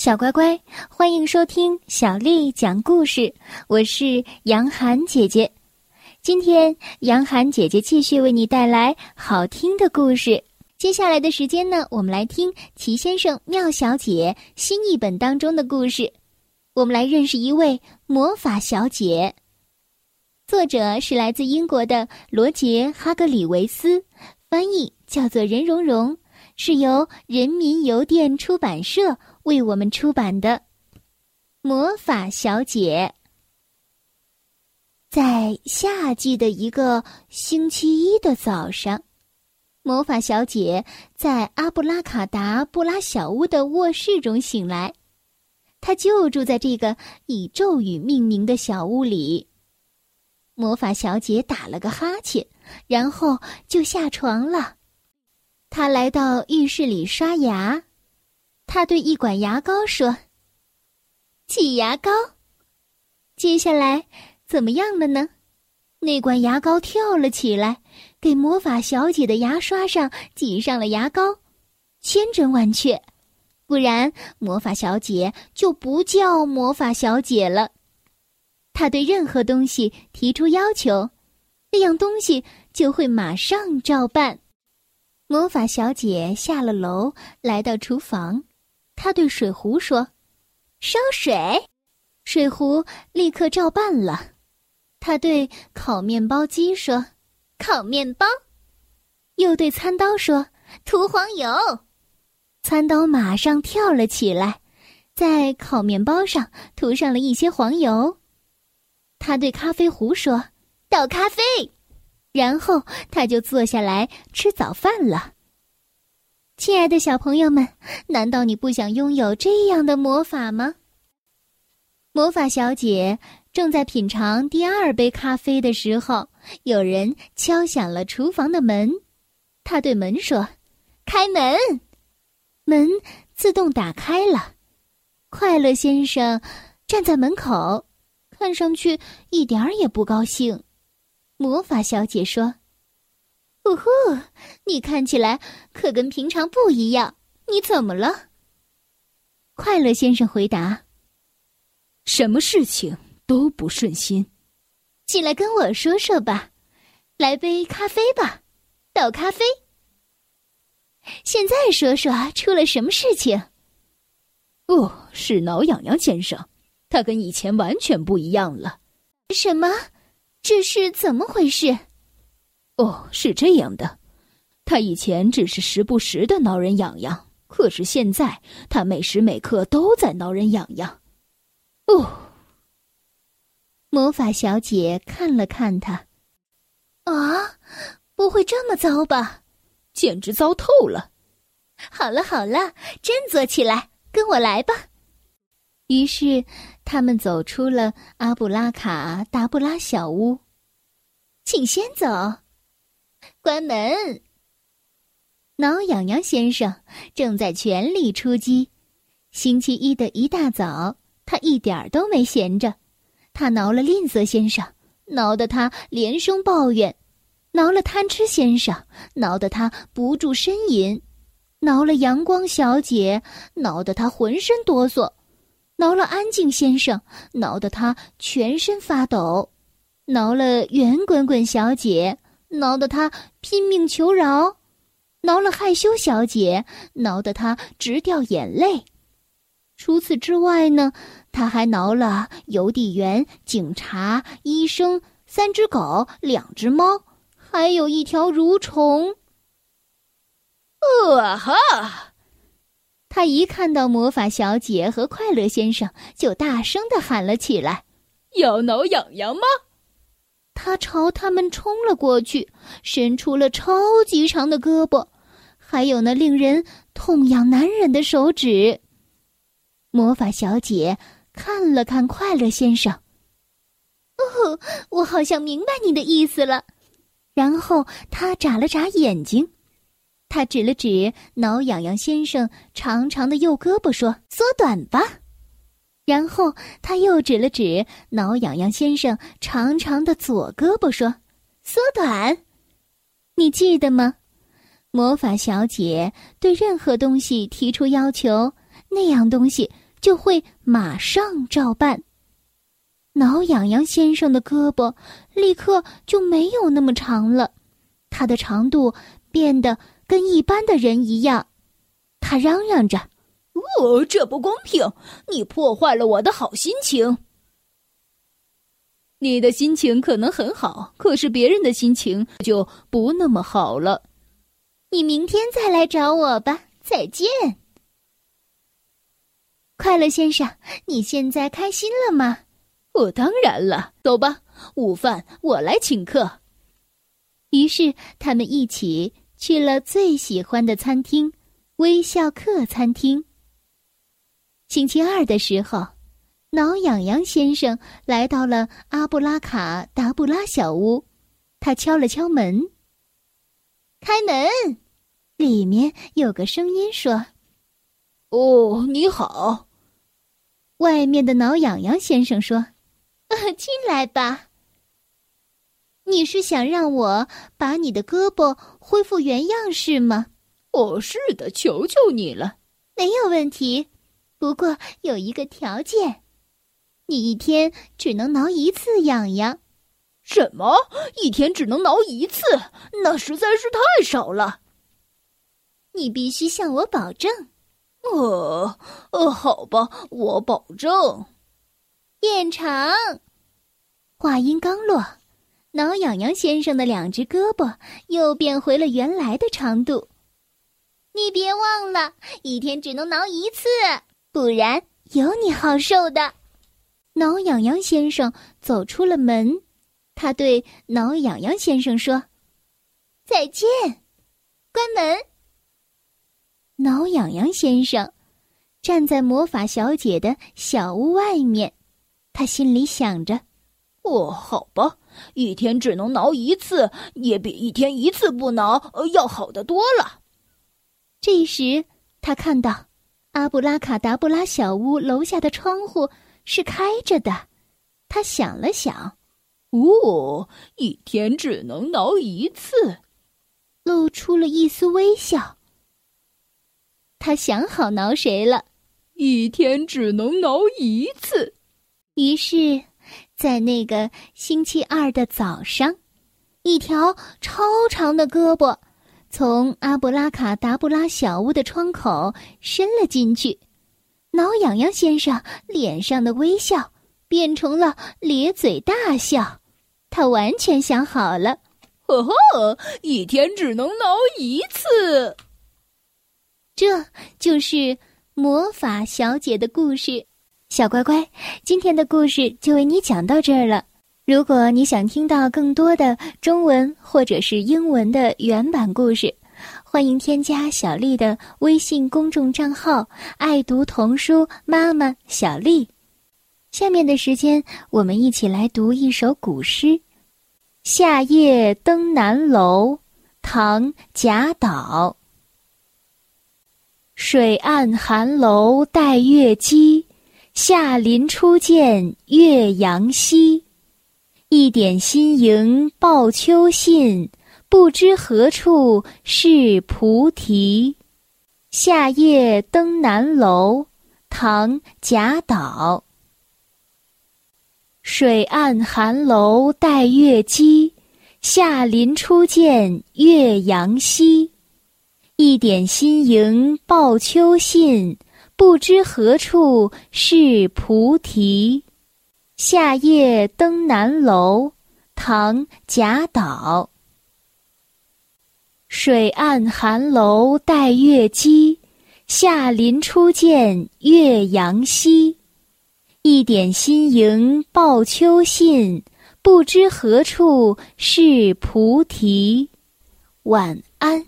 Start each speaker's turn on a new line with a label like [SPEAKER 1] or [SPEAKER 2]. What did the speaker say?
[SPEAKER 1] 小乖乖，欢迎收听小丽讲故事。我是杨涵姐姐，今天杨涵姐姐继续为你带来好听的故事。接下来的时间呢，我们来听《奇先生妙小姐》新译本当中的故事。我们来认识一位魔法小姐。作者是来自英国的罗杰·哈格里维斯，翻译叫做任蓉蓉，是由人民邮电出版社。为我们出版的《魔法小姐》在夏季的一个星期一的早上，魔法小姐在阿布拉卡达布拉小屋的卧室中醒来。她就住在这个以咒语命名的小屋里。魔法小姐打了个哈欠，然后就下床了。她来到浴室里刷牙。他对一管牙膏说：“挤牙膏。”接下来怎么样了呢？那管牙膏跳了起来，给魔法小姐的牙刷上挤上了牙膏。千真万确，不然魔法小姐就不叫魔法小姐了。她对任何东西提出要求，那样东西就会马上照办。魔法小姐下了楼，来到厨房。他对水壶说：“烧水。”水壶立刻照办了。他对烤面包机说：“烤面包。”又对餐刀说：“涂黄油。”餐刀马上跳了起来，在烤面包上涂上了一些黄油。他对咖啡壶说：“倒咖啡。”然后他就坐下来吃早饭了。亲爱的小朋友们，难道你不想拥有这样的魔法吗？魔法小姐正在品尝第二杯咖啡的时候，有人敲响了厨房的门。她对门说：“开门。”门自动打开了。快乐先生站在门口，看上去一点儿也不高兴。魔法小姐说。呜呼！你看起来可跟平常不一样。你怎么了？快乐先生回答：“
[SPEAKER 2] 什么事情都不顺心。”
[SPEAKER 1] 进来跟我说说吧。来杯咖啡吧，倒咖啡。现在说说出了什么事情？
[SPEAKER 2] 哦，是挠痒痒先生，他跟以前完全不一样了。
[SPEAKER 1] 什么？这是怎么回事？
[SPEAKER 2] 哦，是这样的，他以前只是时不时的挠人痒痒，可是现在他每时每刻都在挠人痒痒。
[SPEAKER 1] 哦，魔法小姐看了看他，啊，不会这么糟吧？
[SPEAKER 2] 简直糟透了！
[SPEAKER 1] 好了好了，振作起来，跟我来吧。于是他们走出了阿布拉卡达布拉小屋，请先走。关门。挠痒痒先生正在全力出击。星期一的一大早，他一点儿都没闲着。他挠了吝啬先生，挠得他连声抱怨；挠了贪吃先生，挠得他不住呻吟；挠了阳光小姐，挠得他浑身哆嗦；挠了安静先生，挠得他全身发抖；挠了圆滚滚小姐。挠得他拼命求饶，挠了害羞小姐，挠得他直掉眼泪。除此之外呢，他还挠了邮递员、警察、医生、三只狗、两只猫，还有一条蠕虫。
[SPEAKER 2] 啊哈！
[SPEAKER 1] 他一看到魔法小姐和快乐先生，就大声的喊了起来：“
[SPEAKER 2] 要挠痒痒吗？”
[SPEAKER 1] 他朝他们冲了过去，伸出了超级长的胳膊，还有那令人痛痒难忍的手指。魔法小姐看了看快乐先生，哦，我好像明白你的意思了。然后他眨了眨眼睛，他指了指挠痒痒先生长长的右胳膊，说：“缩短吧。”然后他又指了指挠痒痒先生长长的左胳膊，说：“缩短。”你记得吗？魔法小姐对任何东西提出要求，那样东西就会马上照办。挠痒痒先生的胳膊立刻就没有那么长了，它的长度变得跟一般的人一样。他嚷嚷着：“
[SPEAKER 2] 哦，这不公平！你破坏了我的好心情。你的心情可能很好，可是别人的心情就不那么好了。
[SPEAKER 1] 你明天再来找我吧，再见。”快乐先生，你现在开心了吗？
[SPEAKER 2] 哦，当然了。走吧，午饭我来请客。
[SPEAKER 1] 于是他们一起去了最喜欢的餐厅——微笑客餐厅。星期二的时候，挠痒痒先生来到了阿布拉卡达布拉小屋，他敲了敲门。开门，里面有个声音说：“
[SPEAKER 2] 哦，你好。”
[SPEAKER 1] 外面的挠痒痒先生说：“进来吧。你是想让我把你的胳膊恢复原样是吗？”“
[SPEAKER 2] 哦，是的，求求你了。”“
[SPEAKER 1] 没有问题，不过有一个条件，你一天只能挠一次痒痒。”“
[SPEAKER 2] 什么？一天只能挠一次？那实在是太少了。”“
[SPEAKER 1] 你必须向我保证。”
[SPEAKER 2] 呃，呃，好吧，我保证。
[SPEAKER 1] 变长。话音刚落，挠痒痒先生的两只胳膊又变回了原来的长度。你别忘了，一天只能挠一次，不然有你好受的。挠痒痒先生走出了门，他对挠痒痒先生说：“再见。”关门。挠痒痒先生站在魔法小姐的小屋外面，他心里想着：“
[SPEAKER 2] 哦，好吧，一天只能挠一次，也比一天一次不挠要好得多了。”
[SPEAKER 1] 这时，他看到阿布拉卡达布拉小屋楼下的窗户是开着的，他想了想：“
[SPEAKER 2] 哦，一天只能挠一次。”
[SPEAKER 1] 露出了一丝微笑。他想好挠谁了，
[SPEAKER 2] 一天只能挠一次。
[SPEAKER 1] 于是，在那个星期二的早上，一条超长的胳膊从阿布拉卡达布拉小屋的窗口伸了进去。挠痒痒先生脸上的微笑变成了咧嘴大笑。他完全想好了，
[SPEAKER 2] 呵呵，一天只能挠一次。
[SPEAKER 1] 这就是魔法小姐的故事，小乖乖，今天的故事就为你讲到这儿了。如果你想听到更多的中文或者是英文的原版故事，欢迎添加小丽的微信公众账号“爱读童书妈妈小丽”。下面的时间，我们一起来读一首古诗《夏夜登南楼》，唐·贾岛。水岸寒楼带月姬，夏林初见岳阳西。一点新萤报秋信，不知何处是菩提。夏夜登南楼，唐·贾岛。水岸寒楼待月姬，夏林初见岳阳西。一点新萤报秋信，不知何处是菩提。夏夜登南楼，唐·贾岛。水岸寒楼带月姬，夏林初见岳阳西。一点新萤报秋信，不知何处是菩提。晚安。